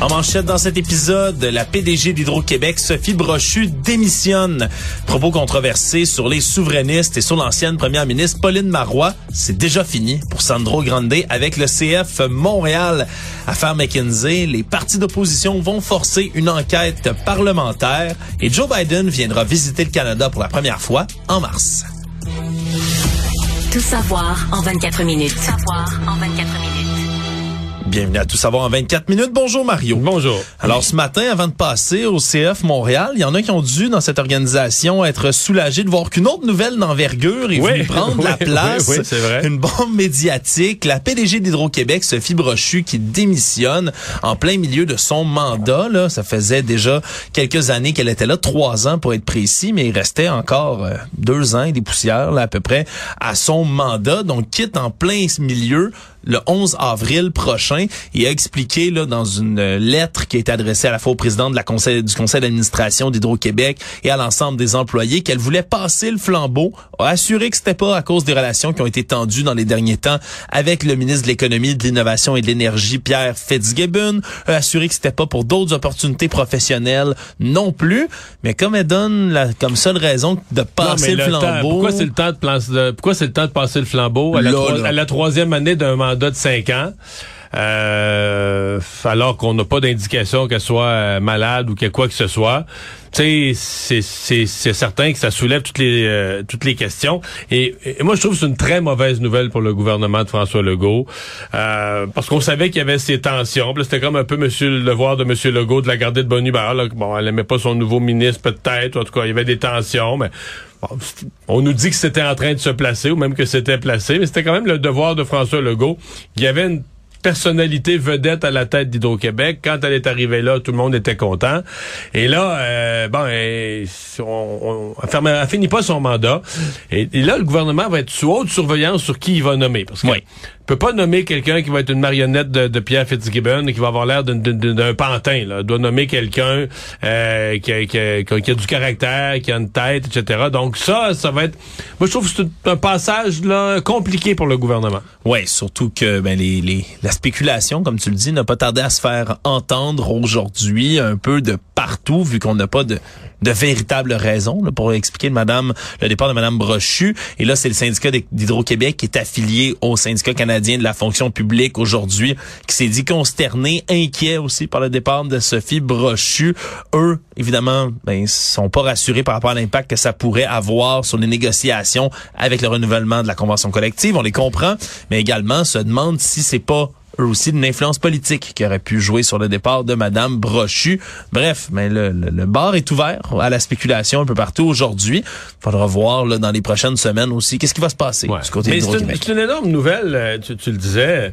En manchette dans cet épisode, la PDG d'Hydro-Québec, Sophie Brochu, démissionne. Propos controversés sur les souverainistes et sur l'ancienne première ministre Pauline Marois. C'est déjà fini pour Sandro Grande avec le CF Montréal. Affaire McKinsey, les partis d'opposition vont forcer une enquête parlementaire et Joe Biden viendra visiter le Canada pour la première fois en mars. Tout savoir en 24 minutes. Tout savoir en 24 minutes. Bienvenue à Tout savoir en 24 minutes. Bonjour Mario. Bonjour. Alors ce matin, avant de passer au CF Montréal, il y en a qui ont dû dans cette organisation être soulagés de voir qu'une autre nouvelle d'envergure est venue prendre la place. Oui, oui, c'est vrai. Une bombe médiatique. La PDG d'Hydro-Québec, Sophie Brochu, qui démissionne en plein milieu de son mandat. Là, ça faisait déjà quelques années qu'elle était là, trois ans pour être précis, mais il restait encore euh, deux ans et des poussières là, à peu près à son mandat. Donc quitte en plein milieu le 11 avril prochain et a expliqué là, dans une lettre qui a été adressée à la fois au président de la conseil, du conseil d'administration d'Hydro-Québec et à l'ensemble des employés qu'elle voulait passer le flambeau, a assuré que c'était pas à cause des relations qui ont été tendues dans les derniers temps avec le ministre de l'économie, de l'innovation et de l'énergie, Pierre Fitzgibbon, a assuré que c'était pas pour d'autres opportunités professionnelles non plus, mais comme elle donne la, comme seule raison de passer Non, mais le flambeau. pourquoi c'est le temps de, plan- de- pourquoi c'est le temps de passer le flambeau à la, Là, troi- là. à la troisième année d'un mandat de cinq ans? Euh, alors qu'on n'a pas d'indication qu'elle soit euh, malade ou que quoi que ce soit. C'est- certain que ça soulève toutes les euh, toutes les questions. Et, et moi, je trouve que c'est une très mauvaise nouvelle pour le gouvernement de François Legault, euh, parce qu'on savait qu'il y avait ces tensions. C'était comme un peu Monsieur le devoir de Monsieur Legault de la garder de bonne humeur. Bon, elle aimait pas son nouveau ministre peut-être, en tout cas, il y avait des tensions, mais on nous dit que c'était en train de se placer ou même que c'était placé, mais c'était quand même le devoir de François Legault. Il y avait une personnalité vedette à la tête d'Hydro-Québec. Quand elle est arrivée là, tout le monde était content. Et là, euh, bon, on, on, elle elle finit pas son mandat. Et, là, le gouvernement va être sous haute surveillance sur qui il va nommer. Oui. Peut pas nommer quelqu'un qui va être une marionnette de, Pierre Fitzgibbon qui va avoir l'air d'un- pantin. Là. Il doit nommer quelqu'un euh, qui, a, qui a- du caractère, qui a une tête, etc. Donc ça, ça va être... Moi, je trouve que c'est un passage là, compliqué pour le gouvernement. Ouais, surtout que ben, les, les, la spéculation, comme tu le dis, n'a pas tardé à se faire entendre aujourd'hui un peu de partout, vu qu'on n'a pas de, de véritable raison là, pour expliquer le départ de Madame Brochu. Et là, c'est le syndicat d'Hydro-Québec qui est affilié au syndicat canadien de la fonction publique aujourd'hui, qui s'est dit consterné, inquiet aussi par le départ de Sophie Brochu. Eux, évidemment, ben, sont pas rassurés par rapport à l'impact que ça pourrait avoir sur les négociations avec le renouvellement de la convention collective. On les comprend, mais également se demandent si c'est pas eux aussi d'une influence politique qui aurait pu jouer sur le départ de Madame Brochu. Bref, mais le, le, le bar est ouvert à la spéculation un peu partout aujourd'hui. Faudra voir là, dans les prochaines semaines aussi qu'est-ce qui va se passer Ouais. du côté Mais c'est une, d'Hydro-Québec. c'est une énorme nouvelle, euh, tu, tu le disais,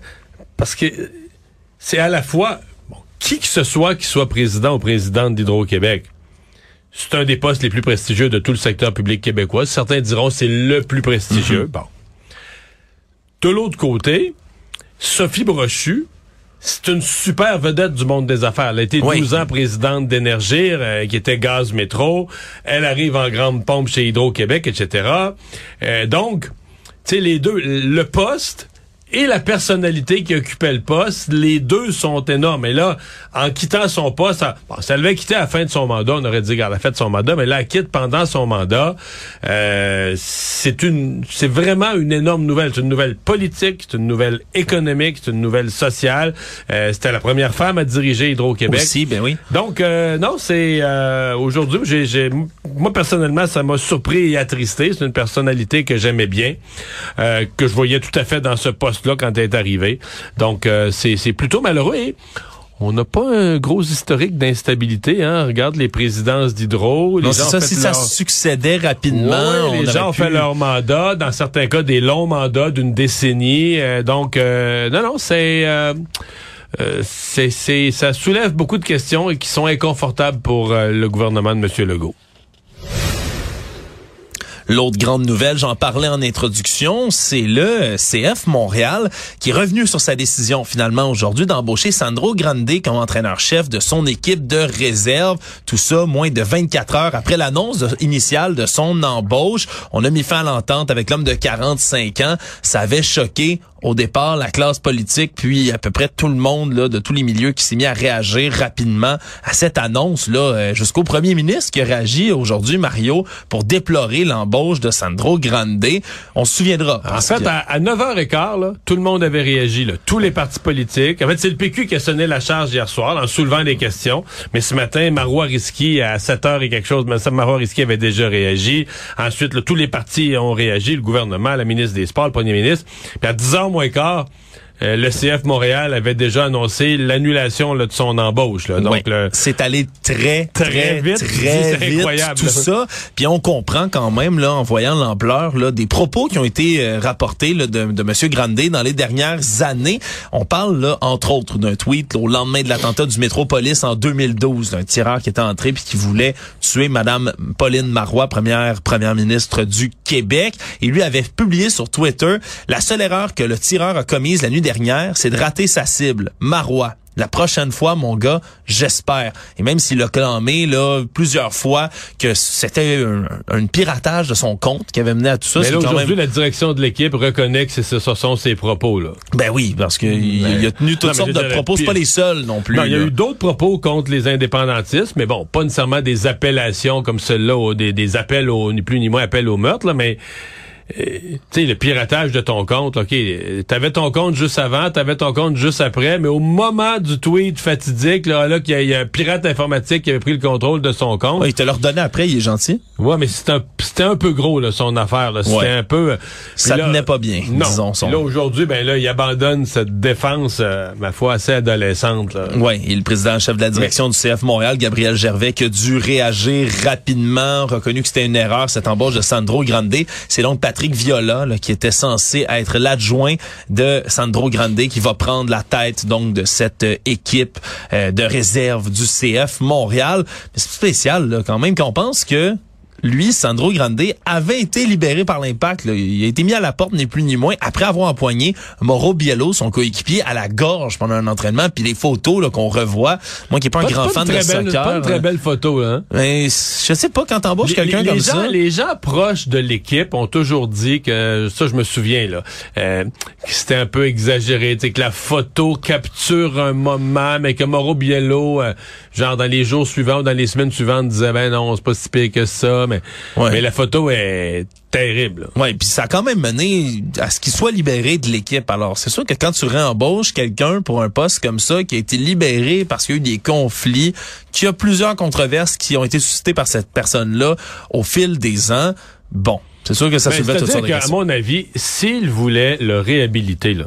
parce que c'est à la fois bon, qui que ce soit qui soit président ou présidente d'Hydro-Québec. C'est un des postes les plus prestigieux de tout le secteur public québécois. Certains diront c'est le plus prestigieux. Bon. De l'autre côté, Sophie Brochu, c'est une super vedette du monde des affaires. Elle a été Oui. 12 ans présidente d'Énergir, euh, qui était Gaz Métro. Elle arrive en grande pompe chez Hydro-Québec, etc. Euh, donc, tu sais, les deux, le poste et la personnalité qui occupait le poste, les deux sont énormes. Et là, en quittant son poste, ça, bon, ça devait quitter à la fin de son mandat, on aurait dit qu'elle a fait son mandat, mais là, elle quitte pendant son mandat. Euh, c'est une, c'est vraiment une énorme nouvelle. C'est une nouvelle politique, c'est une nouvelle économique, c'est une nouvelle sociale. Euh, C'était la première femme à diriger Hydro-Québec. Aussi, ben oui. Donc, euh, non, c'est euh, aujourd'hui, j'ai, j'ai- moi personnellement, ça m'a surpris et attristé. C'est une personnalité que j'aimais bien, euh, que je voyais tout à fait dans ce poste-là quand elle est arrivée. Donc, euh, c'est, c'est plutôt malheureux. Et on n'a pas un gros historique d'instabilité. Hein? Regarde les présidences d'Hydro. Les gens ça, si ça succédait rapidement, Ouais, on les gens ont pu- fait leur mandat, dans certains cas des longs mandats d'une décennie. Euh, donc, euh, non, non, c'est, euh, euh, c'est, c'est, ça soulève beaucoup de questions et qui sont inconfortables pour euh, le gouvernement de M. Legault. L'autre grande nouvelle, j'en parlais en introduction, c'est le CF Montréal qui est revenu sur sa décision finalement aujourd'hui d'embaucher Sandro Grande comme entraîneur-chef de son équipe de réserve. Tout ça moins de 24 heures après l'annonce initiale de son embauche. On a mis fin à l'entente avec l'homme de 45 ans. Ça avait choqué au départ la classe politique, puis à peu près tout le monde là, de tous les milieux qui s'est mis à réagir rapidement à cette annonce là, euh, jusqu'au premier ministre qui a réagi aujourd'hui, Mario, pour déplorer l'embauche de Sandro Grande. On se souviendra. En fait, à, 9h15, là, tout le monde avait réagi, là, tous les partis politiques. En fait, c'est le PQ qui a sonné la charge hier soir en soulevant des questions. Mais ce matin, Marois Risky, à 7h et quelque chose, Marois Risky avait déjà réagi. Ensuite, là, tous les partis ont réagi, le gouvernement, la ministre des Sports, le premier ministre. Puis à 10h moins quart, euh, le CF Montréal avait déjà annoncé l'annulation de son embauche. Là. Donc, c'est allé très, très, vite, très vite, incroyable. tout ça. Puis on comprend quand même, là, en voyant l'ampleur là, des propos qui ont été euh, rapportés là, de, de M. Grandet dans les dernières années. On parle, là, entre autres, d'un tweet au lendemain de l'attentat du Métropolis en 2012, d'un tireur qui était entré puis qui voulait tuer Madame Pauline Marois, première première ministre du Québec. Et lui avait publié sur Twitter la seule erreur que le tireur a commise la nuit dernière, c'est de rater sa cible, Marois. La prochaine fois, mon gars, j'espère. Et même s'il a clamé là plusieurs fois que c'était un, piratage de son compte qui avait mené à tout ça. Mais là, aujourd'hui, la direction de l'équipe reconnaît que ce, sont ses propos. là. Ben oui, parce qu'il il a tenu toutes sortes de propos. C'est pas les seuls non plus. il y a eu d'autres propos contre les indépendantistes, mais bon, pas nécessairement des appellations comme celle-là, des, des appels au, ni plus ni moins appels au meurtre, là, mais tu sais, le piratage de ton compte, OK, t'avais ton compte juste avant, t'avais ton compte juste après, mais au moment du tweet fatidique, là, là qu'il y, a un pirate informatique qui avait pris le contrôle de son compte. il te l'a redonné après, il est gentil. Ouais, mais c'était un, un peu gros, là, son affaire, là. C'était un peu... Euh, Ça venait pas bien, non. disons. Son... Là, aujourd'hui, ben là, il abandonne cette défense, euh, ma foi, assez adolescente, là. Ouais, et le président-chef de la direction du CF Montréal, Gabriel Gervais, qui a dû réagir rapidement, reconnu que c'était une erreur, cette embauche de Sandro Grande. C'est donc Patrick Viola, qui était censé être l'adjoint de Sandro Grande, qui va prendre la tête donc de cette euh, équipe euh, de réserve du CF Montréal. C'est spécial là, quand même qu'on pense que lui, Sandro Grande, avait été libéré par l'impact. Il a été mis à la porte, ni plus ni moins, après avoir empoigné Mauro Biello, son coéquipier, à la gorge pendant un entraînement. Puis les photos qu'on revoit, moi qui n'ai pas, un grand fan de soccer... pas une très belle photo, hein? Mais je sais pas, quand t'embauches quelqu'un comme ça... Les gens proches de l'équipe ont toujours dit que, ça je me souviens, là, euh, que c'était un peu exagéré, que la photo capture un moment, mais que Mauro Biello, euh, genre dans les jours suivants ou dans les semaines suivantes, disait, ben non, c'est pas si pire que ça, mais, la photo est terrible. Oui, puis ça a quand même mené à ce qu'il soit libéré de l'équipe. Alors, c'est sûr que quand tu réembauches quelqu'un pour un poste comme ça, qui a été libéré parce qu'il y a eu des conflits, qu'il y a plusieurs controverses qui ont été suscitées par cette personne-là au fil des ans, bon, c'est sûr que ça ben, soulevait toutes sortes de. À mon avis, s'il voulait le réhabiliter, là,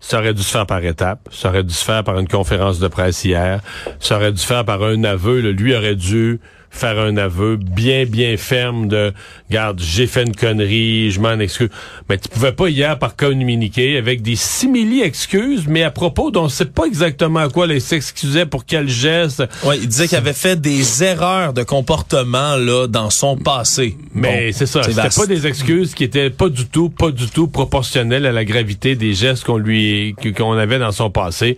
ça aurait dû se faire par étapes. Ça aurait dû se faire par une conférence de presse hier. Ça aurait dû se faire par un aveu. Lui aurait dû faire un aveu bien, bien ferme de Garde, j'ai fait une connerie, je m'en excuse. Mais tu pouvais pas hier par communiquer avec des simili excuses, mais à propos dont on sait pas exactement à quoi il s'excusait pour quel geste. Ouais, il disait qu'il avait fait des erreurs de comportement là dans son passé. Mais c'est ça, c'était pas des excuses qui étaient pas du tout, pas du tout proportionnelles à la gravité des gestes qu'on lui qu'on avait dans son passé.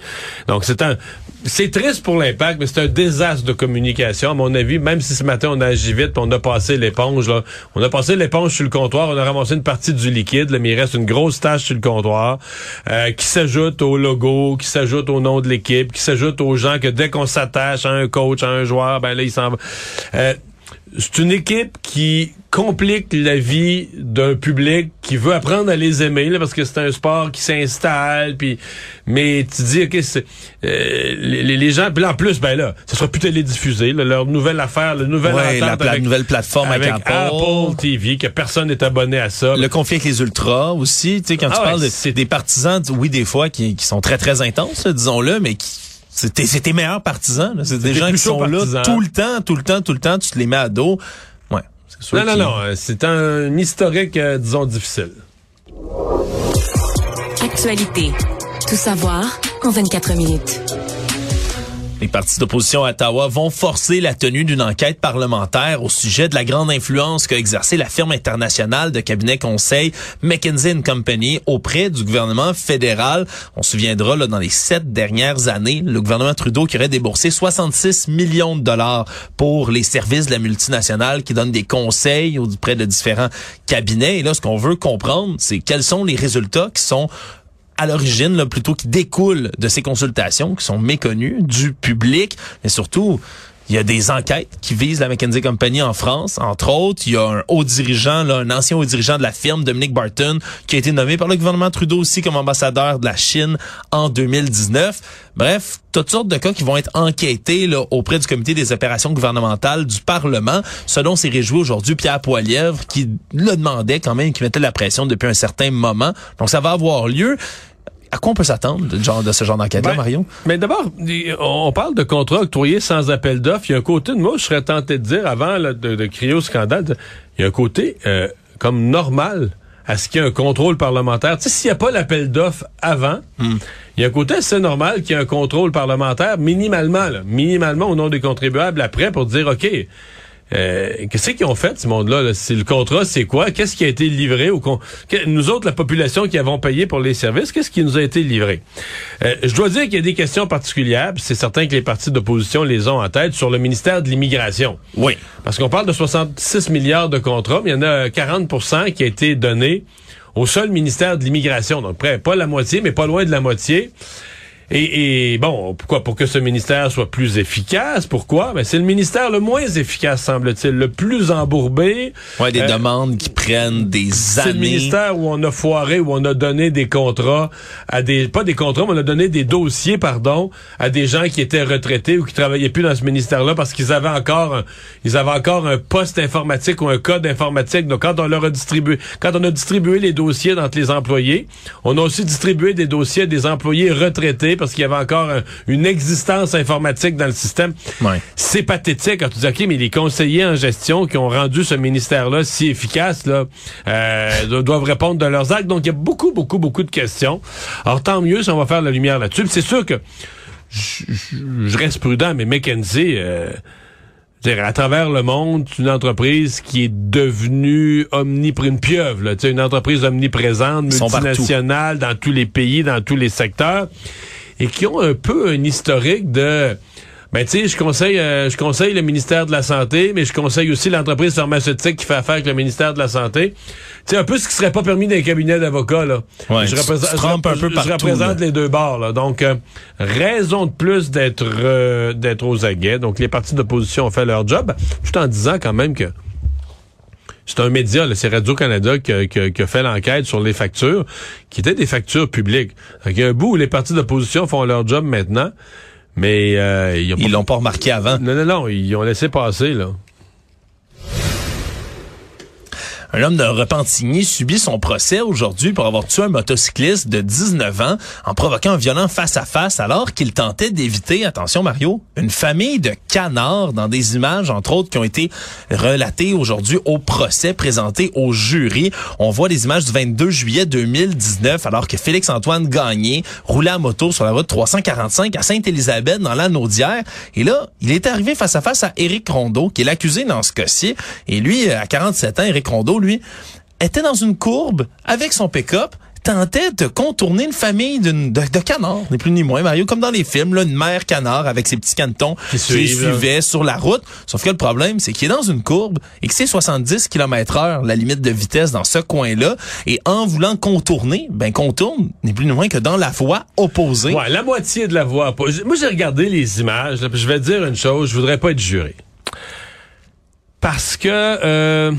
Donc c'est un c'est triste pour l'impact, mais c'est un désastre de communication à mon avis, même si ce matin on a agi vite, on a passé l'éponge là, on a passé l'éponge sur le comptoir, on a ramassé une partie du liquide, mais il reste une grosse tâche sur le comptoir euh, qui s'ajoute au logo, qui s'ajoute au nom de l'équipe, qui s'ajoute aux gens que dès qu'on s'attache à un coach, à un joueur, ben là il s'en va. Euh, c'est une équipe qui complique la vie d'un public qui veut apprendre à les aimer là, parce que c'est un sport qui s'installe puis mais tu dis ok c'est euh, les, les, gens puis en plus ben là ça sera plus télédiffusé là, leur nouvelle affaire la nouvelle ouais, la, avec, nouvelle plateforme avec, Apple. TV que personne n'est abonné à ça le conflit avec les ultras aussi tu sais quand tu ah parles c'est des partisans oui des fois qui, qui sont très très intenses disons-le mais qui c'était tes meilleurs partisans. C'est des gens qui sont là tout le temps, tout le temps, tout le temps. Tu te les mets à dos. Ouais, c'est sûr. Non, non, non. Euh, c'est un historique, euh, disons, difficile. Actualité. Tout savoir en 24 minutes. Les partis d'opposition à Ottawa vont forcer la tenue d'une enquête parlementaire au sujet de la grande influence qu'a exercé la firme internationale de cabinet conseil McKinsey Company auprès du gouvernement fédéral. On se souviendra, là, dans les sept dernières années, le gouvernement Trudeau qui aurait déboursé 66 millions de dollars pour les services de la multinationale qui donnent des conseils auprès de différents cabinets. Et là, ce qu'on veut comprendre, c'est quels sont les résultats qui sont à l'origine, là, plutôt qui découlent de ces consultations qui sont méconnues du public, mais surtout il y a des enquêtes qui visent la McKinsey Company en France, entre autres. Il y a un haut dirigeant, là, un ancien haut dirigeant de la firme, Dominic Barton, qui a été nommé par le gouvernement Trudeau aussi comme ambassadeur de la Chine en 2019. Bref, toutes sortes de cas qui vont être enquêtés là, auprès du comité des opérations gouvernementales du Parlement, ce dont s'est réjoui aujourd'hui Pierre Poilièvre, qui le demandait quand même, qui mettait la pression depuis un certain moment. Donc ça va avoir lieu à quoi on peut s'attendre de, genre, de ce genre d'enquête-là, Ben, Mario? Mais d'abord, on parle de contrats octroyés sans appel d'offres. Il y a un côté de moi, je serais tenté de dire, avant là, de, de crier au scandale, de- il y a un côté euh, comme normal à ce qu'il y ait un contrôle parlementaire. Tu sais, s'il n'y a pas l'appel d'offres avant, il y a un côté assez normal qu'il y ait un contrôle parlementaire minimalement, là, minimalement au nom des contribuables après pour dire, OK, euh, qu'est-ce qu'ils ont fait, ce monde-là? là? Le contrat, c'est quoi? Qu'est-ce qui a été livré au con... que- Nous autres, la population qui avons payé pour les services, qu'est-ce qui nous a été livré? Euh, je dois dire qu'il y a des questions particulières, c'est certain que les partis d'opposition les ont en tête sur le ministère de l'immigration. Oui. Parce qu'on parle de 66 milliards de contrats, mais il y en a 40% qui a été donné au seul ministère de l'immigration. Donc, près, pas la moitié, mais pas loin de la moitié. Et, et, bon, pourquoi? Pour que ce ministère soit plus efficace. Pourquoi? Ben, c'est le ministère le moins efficace, semble-t-il, le plus embourbé. Ouais, des Euh, demandes qui prennent des c'est le années. ministère où on a foiré, où on a donné des contrats à des, pas des contrats, mais on a donné des dossiers, pardon, à des gens qui étaient retraités ou qui travaillaient plus dans ce ministère-là parce qu'ils avaient encore, un, ils avaient encore un poste informatique ou un code informatique. Donc, quand on leur a distribué, quand on a distribué les dossiers entre les employés, on a aussi distribué des dossiers à des employés retraités parce qu'il y avait encore un- une existence informatique dans le système. Ouais. C'est pathétique quand tu dis, OK, mais les conseillers en gestion qui ont rendu ce ministère-là si efficace, là, euh, do- doivent répondre de leurs actes. Donc, il y a beaucoup, beaucoup, beaucoup de questions. Alors, tant mieux si on va faire la lumière là-dessus. C'est sûr que je- je je reste prudent, mais McKenzie, euh, à travers le monde, c'est une entreprise qui est devenue omnipr une pieuvre, là, une entreprise omniprésente, multinationale, dans tous les pays, dans tous les secteurs, et qui ont un peu un historique de... Ben, tu sais, je conseille, euh, je conseille le ministère de la Santé, mais je conseille aussi l'entreprise pharmaceutique qui fait affaire avec le ministère de la Santé. Tu sais, un peu ce qui serait pas permis dans les cabinets d'avocats, là. Ouais, je représente, un peu je- partout, Je représente là. les deux bords, là. Donc, euh, raison de plus d'être euh, d'être aux aguets. Donc, les partis d'opposition ont fait leur job, tout en disant quand même que c'est un média, c'est Radio-Canada qui, a- qui a- qui a fait l'enquête sur les factures, qui étaient des factures publiques. Donc, il y a un bout où les partis d'opposition font leur job maintenant, mais euh, ils ont Ils pas- l'ont pas remarqué avant. Non, non, non, ils ont laissé passer, là. Un homme de Repentigny subit son procès aujourd'hui pour avoir tué un motocycliste de 19 ans en provoquant un violent face-à-face alors qu'il tentait d'éviter, attention Mario, une famille de canards dans des images, entre autres, qui ont été relatées aujourd'hui au procès présenté au jury. On voit des images du 22 juillet 2019 alors que Félix-Antoine Gagné roulait à moto sur la route 345 à Sainte-Élisabeth dans la Naudière. Et là, il est arrivé face à face à Éric Rondeau, qui est l'accusé dans ce cas-ci. Et lui, à 47 ans, Éric Rondeau, lui, était dans une courbe avec son pick-up, tentait de contourner une famille d'une- de, de canards, ni plus ni moins, Mario, comme dans les films, là, une mère canard avec ses petits canetons qui, les suivait sur la route. Sauf que le problème, c'est qu'il est dans une courbe et que c'est 70 km heure la limite de vitesse dans ce coin-là. Et en voulant contourner, ben contourne, ni plus ni moins que dans la voie opposée. Ouais, la moitié de la voix. Moi, j'ai regardé les images, là, puis je vais te dire une chose, je voudrais pas être juré. Parce que euh,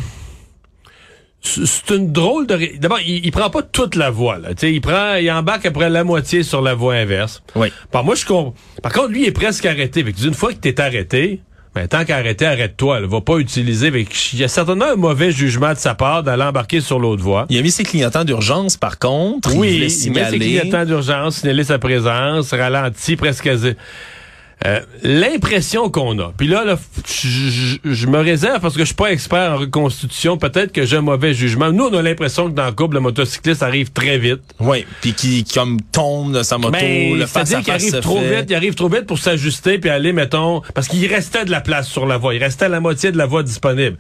c'est une drôle de... ré- D'abord, il, il prend pas toute la voie. Là. Tu Il prend, il embarque après la moitié sur la voie inverse. Oui. Par, moi, je comp- Par contre, lui, il est presque arrêté. Fait que une fois que t'es arrêté, ben, tant qu'arrêté, arrête-toi. là. Va pas utiliser... Il y a certainement un mauvais jugement de sa part d'aller embarquer sur l'autre voie. Il a mis ses clignotants d'urgence, par contre. il Oui, il met ses clignotants d'urgence, signaler sa présence, ralenti presque... à Euh, l'impression qu'on a. Puis là, là je, me réserve parce que je suis pas expert en reconstitution. Peut-être que j'ai un mauvais jugement. Nous, on a l'impression que dans le couple, le motocycliste arrive très vite. Oui, puis qui comme tombe de sa moto, Ben, le face à qu'il face arrive se trop fait. vite, il arrive trop vite pour s'ajuster puis aller, mettons, parce qu'il restait de la place sur la voie, il restait la moitié de la voie disponible.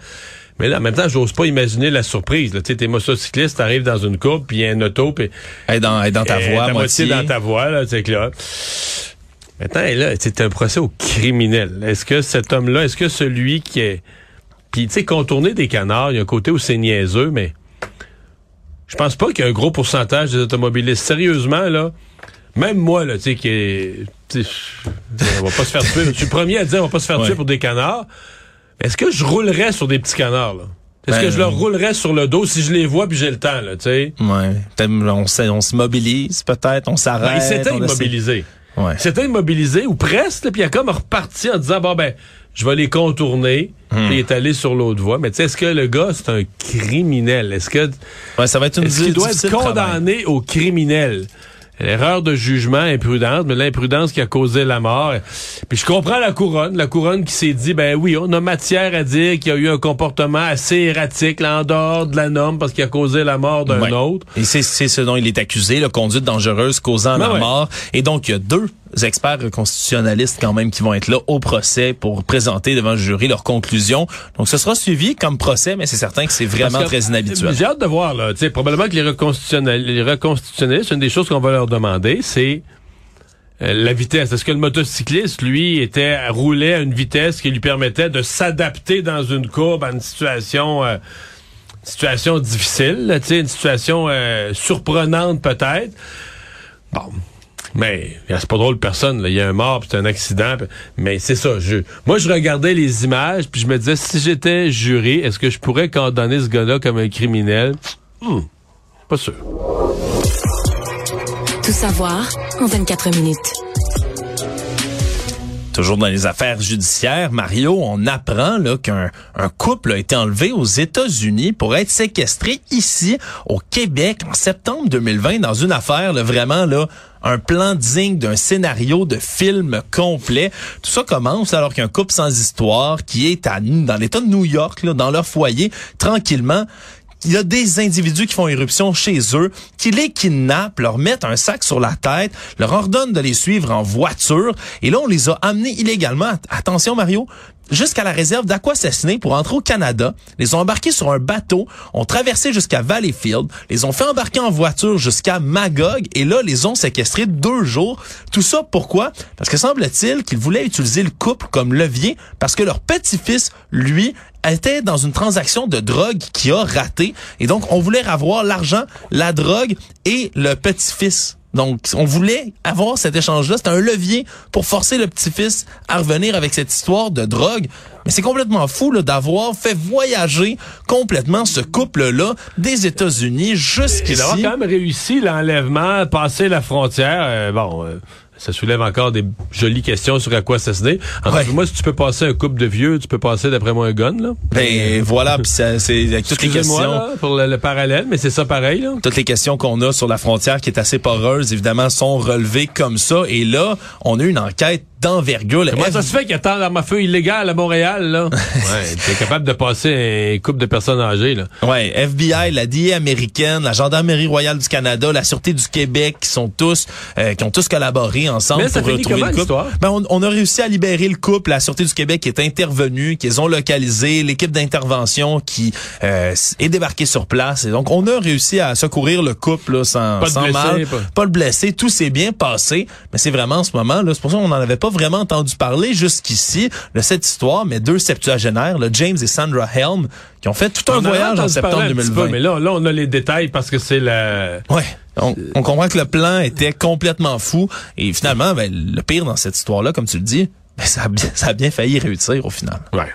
Mais là, en même temps, j'ose pas imaginer la surprise. là. Tu sais, t'es motocycliste, t'arrives dans une courbe, puis il y a un auto, puis Elle est dans, elle est dans ta voie, la moitié dans ta voie, là, tu sais que là. Maintenant, là, c'est un procès au criminel. Est-ce que cet homme-là, est-ce que celui qui est... Puis, tu sais, contourner des canards, il y a un côté où c'est niaiseux, mais je pense pas qu'il y a un gros pourcentage des automobilistes. Sérieusement, là, même moi, là, tu sais, qui est... On va pas se faire tuer. Je suis le premier à dire on va pas se faire Ouais. tuer pour des canards. Est-ce que je roulerais sur des petits canards, là? Est-ce Ben, que je leur roulerais sur le dos si je les vois puis j'ai le temps, là, tu sais? Ouais. On, se- mobilise, peut-être, on s'arrête. Ben, il s'était on essaie- immobilisé. Ouais. Il s'était immobilisé ou presque, puis il a comme reparti en disant bon ben je vais les contourner. Puis il est allé sur l'autre voie. Mais tu sais, est-ce que le gars c'est un criminel? Est-ce que Ouais, ça va être une est-ce qu'il doit être condamné au criminel? L'erreur de jugement imprudente, mais l'imprudence qui a causé la mort. Puis je comprends la couronne, la couronne qui s'est dit, ben oui, on a matière à dire qu'il y a eu un comportement assez erratique, là, en dehors de la norme, parce qu'il a causé la mort d'un Ouais. autre. Et c'est c'est ce dont il est accusé, la conduite dangereuse causant Ben la ouais. mort. Et donc, il y a deux experts constitutionnalistes quand même qui vont être là au procès pour présenter devant le jury leurs conclusions. Donc, ce sera suivi comme procès, mais c'est certain que c'est vraiment que, très inhabituel. J'ai hâte de voir, là. Tu sais, probablement que les reconstitutionnalistes, les reconstitutionnalistes, une des choses qu'on va leur demander, c'est euh, la vitesse. Est-ce que le motocycliste, lui, était roulait à une vitesse qui lui permettait de s'adapter dans une courbe à une situation, euh, situation difficile, là, tu sais, une situation euh, surprenante peut-être? Bon. Mais c'est pas drôle personne. Il y a un mort, c'est un accident. Mais c'est ça. Moi, je regardais les images, puis je me disais, si j'étais juré, est-ce que je pourrais condamner ce gars-là comme un criminel? Hmm, pas sûr. Tout savoir en 24 minutes. Toujours dans les affaires judiciaires, Mario, on apprend qu'un un couple a été enlevé aux États-Unis pour être séquestré ici au Québec en septembre 2020 dans une affaire vraiment là un plan digne d'un scénario de film complet. Tout ça commence alors qu'un couple sans histoire qui est à, dans l'État de New York, là, dans leur foyer, tranquillement, il y a des individus qui font éruption chez eux, qui les kidnappent, leur mettent un sac sur la tête, leur ordonnent de les suivre en voiture, et là, on les a amenés illégalement, Att- attention Mario, jusqu'à la réserve d'Aquassassiné pour entrer au Canada, les ont embarqués sur un bateau, ont traversé jusqu'à Valleyfield, les ont fait embarquer en voiture jusqu'à Magog, et là, les ont séquestrés deux jours. Tout ça, pourquoi? Parce que semble-t-il qu'ils voulaient utiliser le couple comme levier, parce que leur petit-fils, lui, était dans une transaction de drogue qui a raté. Et donc, on voulait avoir l'argent, la drogue et le petit-fils. Donc, on voulait avoir cet échange-là. C'était un levier pour forcer le petit-fils à revenir avec cette histoire de drogue. Mais c'est complètement fou d'avoir fait voyager complètement ce couple-là des États-Unis Et jusqu'ici. d'avoir quand même réussi l'enlèvement, passer la frontière, euh, bon, euh, ça soulève encore des jolies questions sur à quoi assassiner. En Ouais. fait, moi, si tu peux passer un couple de vieux, tu peux passer, d'après moi, un gun, là. Ben voilà, puis ça, c'est toutes les questions. là, pour le, le parallèle, mais c'est ça pareil, là. toutes les questions qu'on a sur la frontière qui est assez poreuse, évidemment, sont relevées comme ça. Et là, on a une enquête d'envergure. Comment ça se fait qu'il y a tant d'armes à feu illégales à Montréal, là? ouais, t'es capable de passer un couple de personnes âgées, là. Ouais, FBI, la DIA américaine, la Gendarmerie royale du Canada, la Sûreté du Québec, qui sont tous, euh, qui ont tous collaboré ensemble Mais pour retrouver comment, le couple. Ben, on, on a réussi à libérer le couple. La Sûreté du Québec est intervenue, qu'ils ont localisé, l'équipe d'intervention qui euh, est débarquée sur place. Et donc, on a réussi à secourir le couple là, sans, Pas sans mal, pas- pas le blessé. Tout s'est bien passé. Mais c'est vraiment en ce moment, là, c'est pour ça qu'on n'en avait pas vraiment entendu parler jusqu'ici de cette histoire. Mais deux septuagénaires, là, James et Sandra Helm, qui ont fait tout un On voyage en septembre parler un petit 2020. peu, mais là, là, on a les détails parce que c'est la... Ouais. On, on comprend que le plan était complètement fou. Et finalement, ben, le pire dans cette histoire-là, comme tu le dis, ben, ça, a bien, ça a bien failli réussir au final. Ouais.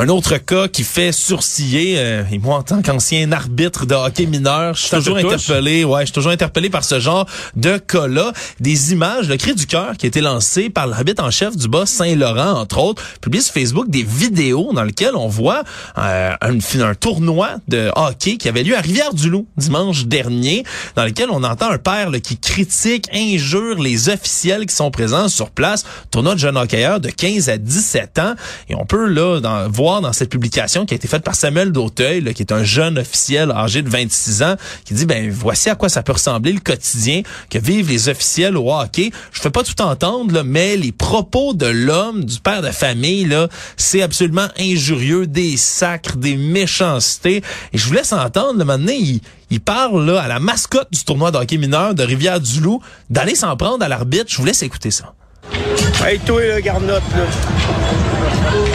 Un autre cas qui fait sourciller, euh, et moi en tant qu'ancien arbitre de hockey mineur, je suis toujours interpellé, ouais, je suis toujours interpellé par ce genre de cas-là. Des images, le cri du cœur qui a été lancé par l'arbitre en chef du bas Saint-Laurent, entre autres, publie sur Facebook des vidéos dans lesquelles on voit euh, un, un tournoi de hockey qui avait lieu à Rivière-du-Loup dimanche dernier, dans lequel on entend un père là, qui critique, injure les officiels qui sont présents sur place. Tournoi de jeunes hockeyeurs de 15 à 17 ans. Et on peut là dans, voir dans cette publication qui a été faite par Samuel Dauteuil, qui est un jeune officiel âgé de 26 ans, qui dit, ben voici à quoi ça peut ressembler le quotidien que vivent les officiels au hockey. Je fais pas tout entendre, mais les propos de l'homme, du père de famille, là, c'est absolument injurieux, des sacres, des méchancetés. Et je vous laisse entendre, le moment il, parle à la mascotte du tournoi de hockey mineur de Rivière-du-Loup d'aller s'en prendre à l'arbitre. Je vous laisse écouter ça. Hey, toi, là, Garnotte, là.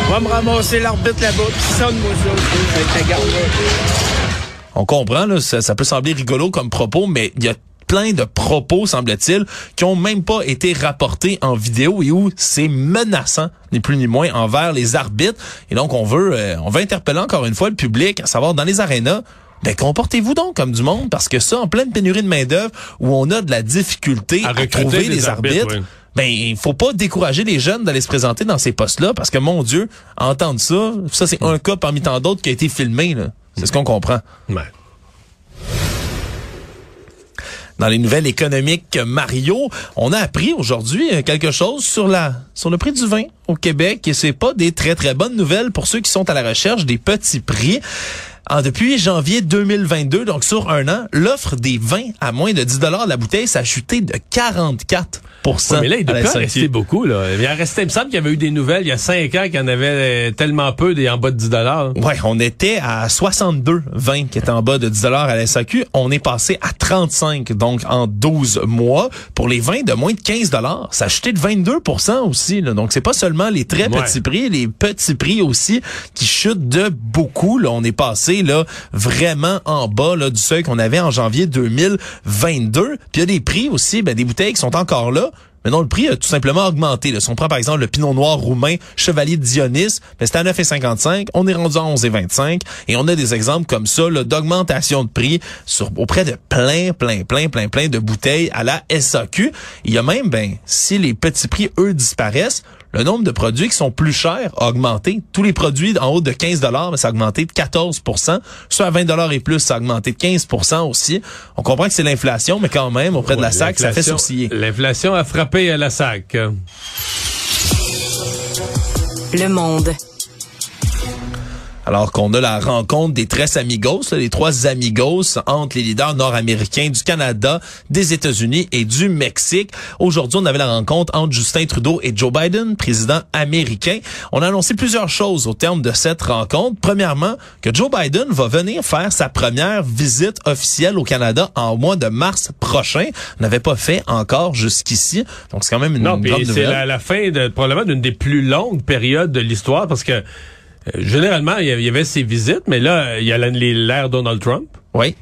Va me ramasser l'arbitre là-bas, pis sonne-moi ça, toi, avec ta Garnotte. On comprend, là, ça, ça peut sembler rigolo comme propos, mais il y a plein de propos, semble-t-il, qui ont même pas été rapportés en vidéo et où c'est menaçant, ni plus ni moins, envers les arbitres. Et donc, on veut, euh, on veut interpeller encore une fois le public, à savoir dans les arénas, ben, comportez-vous donc comme du monde, parce que ça, en pleine pénurie de main-d'œuvre, où on a de la difficulté À à, trouver des les arbitres, arbitres, oui. Ben, il faut pas décourager les jeunes d'aller se présenter dans ces postes-là, parce que, mon Dieu, entendre ça, ça, c'est un cas parmi tant d'autres qui a été filmé, là. C'est ce qu'on comprend. Ouais. Dans les nouvelles économiques Mario, on a appris aujourd'hui euh, quelque chose sur la sur le prix du vin au Québec et c'est pas des très très bonnes nouvelles pour ceux qui sont à la recherche des petits prix. Ah, depuis janvier 2022, donc sur un an, l'offre des vins à moins de 10 dollars la bouteille, ça a chuté de 44 Ouais, mais là, il doit la pas rester beaucoup. Là. Il, en restait, il me semble qu'il y avait eu des nouvelles il y a cinq ans qu'il y en avait euh, tellement peu des en bas de 10 dollars. Ouais, on était à 62 vins qui étaient en bas de 10 dollars à la SAQ. On est passé à 35 donc en 12 mois. Pour les vins de moins de 15 dollars, ça a chuté de 22% aussi. Là. Donc c'est pas seulement les très Ouais. petits prix, les petits prix aussi qui chutent de beaucoup. Là, on est passé là vraiment en bas là, du seuil qu'on avait en janvier 2022. Puis il y a des prix aussi, ben, des bouteilles qui sont encore là. Mais non, le prix a tout simplement augmenté. Là. Si on prend par exemple le Pinot Noir roumain Chevalier Dionys, ben, c'était à 9,55. On est rendu à 11,25. Et on a des exemples comme ça d'augmentation de prix sur auprès de plein, plein, plein, plein, plein de bouteilles à la SAQ. Il y a même, ben, si les petits prix, eux, disparaissent, le nombre de produits qui sont plus chers a augmenté. Tous les produits en haut de 15 mais ça a augmenté de 14 Ceux à 20 et plus, ça a augmenté de 15% aussi. On comprend que c'est l'inflation, mais quand même, auprès de la SAC, ça fait l'inflation- sourciller. L'inflation a frappé à la SAC. Le monde. Alors qu'on a la rencontre des tres amigos, les trois amigos entre les leaders nord-américains du Canada, des États-Unis et du Mexique. Aujourd'hui, on avait la rencontre entre Justin Trudeau et Joe Biden, président américain. On a annoncé plusieurs choses au terme de cette rencontre. Premièrement, que Joe Biden va venir faire sa première visite officielle au Canada en mois de mars prochain. On n'avait pas fait encore jusqu'ici. Donc, c'est quand même une, Non, grande c'est nouvelle. la, la fin de probablement d'une des plus longues périodes de l'histoire parce que généralement il y avait- ces visites, mais là il y a l'ère Donald Trump Oui.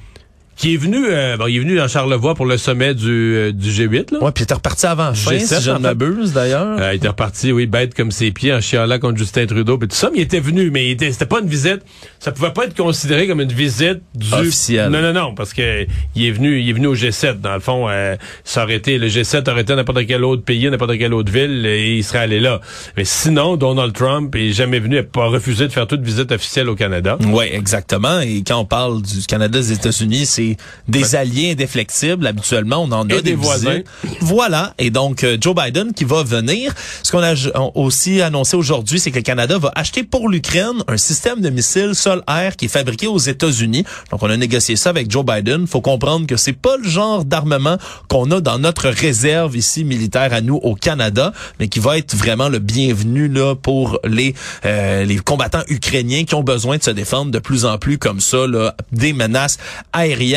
Qui est venu, euh, bon, il est venu dans Charlevoix pour le sommet du, euh, du G8 là. Ouais, puis il était reparti avant la fin, G7, si je ne m'abuse, d'ailleurs. Euh, il était reparti, oui, bête comme ses pieds en chialant contre Justin Trudeau. Puis tout ça, mais il était venu, mais il était, c'était pas une visite. Ça pouvait pas être considéré comme une visite du Officielle. Non, non, non, parce que il est venu, il est venu au G7. Dans le fond, euh, ça aurait été le G7 aurait été n'importe quel autre pays, n'importe quelle autre ville, et il serait allé là. Mais sinon, Donald Trump est jamais venu, il a pas refusé de faire toute visite officielle au Canada. Oui, exactement. Et quand on parle du Canada des États-Unis, c'est des alliés indéflectibles. Habituellement, on en a Et des voisins. Voilà. Et donc, euh, Joe Biden qui va venir. Ce qu'on a aussi annoncé aujourd'hui, c'est que le Canada va acheter pour l'Ukraine un système de missiles sol-air qui est fabriqué aux États-Unis. Donc, on a négocié ça avec Joe Biden. faut comprendre que c'est pas le genre d'armement qu'on a dans notre réserve ici militaire à nous au Canada, mais qui va être vraiment le bienvenu là pour les euh, les combattants ukrainiens qui ont besoin de se défendre de plus en plus comme ça là, des menaces aériennes.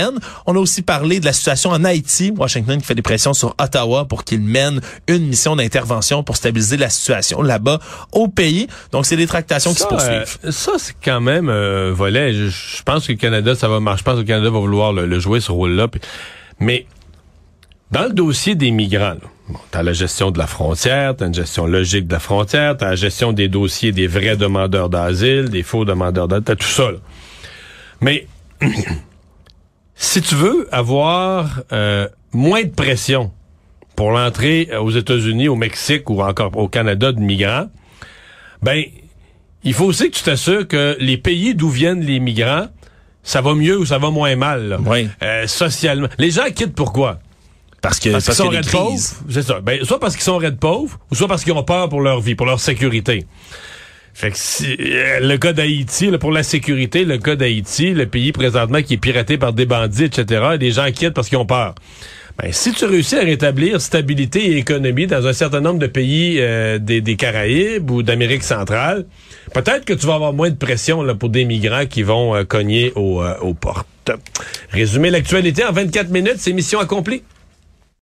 On a aussi parlé de la situation en Haïti, Washington qui fait des pressions sur Ottawa pour qu'il mène une mission d'intervention pour stabiliser la situation là-bas au pays. Donc c'est des tractations qui se poursuivent. euh, ça, c'est quand même euh, volet. Je, pense que le Canada, ça va marcher. Je pense que le Canada va vouloir le, jouer ce rôle-là. Mais dans le dossier des migrants, Bon, t'as la gestion de la frontière, t'as une gestion logique de la frontière, t'as la gestion des dossiers des vrais demandeurs d'asile, des faux demandeurs d'asile, t'as tout ça. Mais si tu veux avoir euh, moins de pression pour l'entrée aux États-Unis, au Mexique ou encore au Canada de migrants, ben il faut aussi que tu t'assures que les pays d'où viennent les migrants, ça va mieux ou ça va moins mal là. Oui. Euh, socialement. Les gens quittent pourquoi? Parce que Parce qu'ils parce sont qu'il y a raides des pauvres, c'est ça. Ben, soit parce qu'ils sont raides pauvres, ou soit parce qu'ils ont peur pour leur vie, pour leur sécurité. Fait que si, euh, le cas d'Haïti, pour la sécurité, le cas d'Haïti, le pays présentement qui est piraté par des bandits, etc., les gens quittent parce qu'ils ont peur. Ben, si tu réussis à rétablir stabilité et économie dans un certain nombre de pays euh, des, Caraïbes ou d'Amérique centrale, peut-être que tu vas avoir moins de pression là, pour des migrants qui vont euh, cogner aux, aux portes. Résumer l'actualité en 24 minutes, c'est mission accomplie.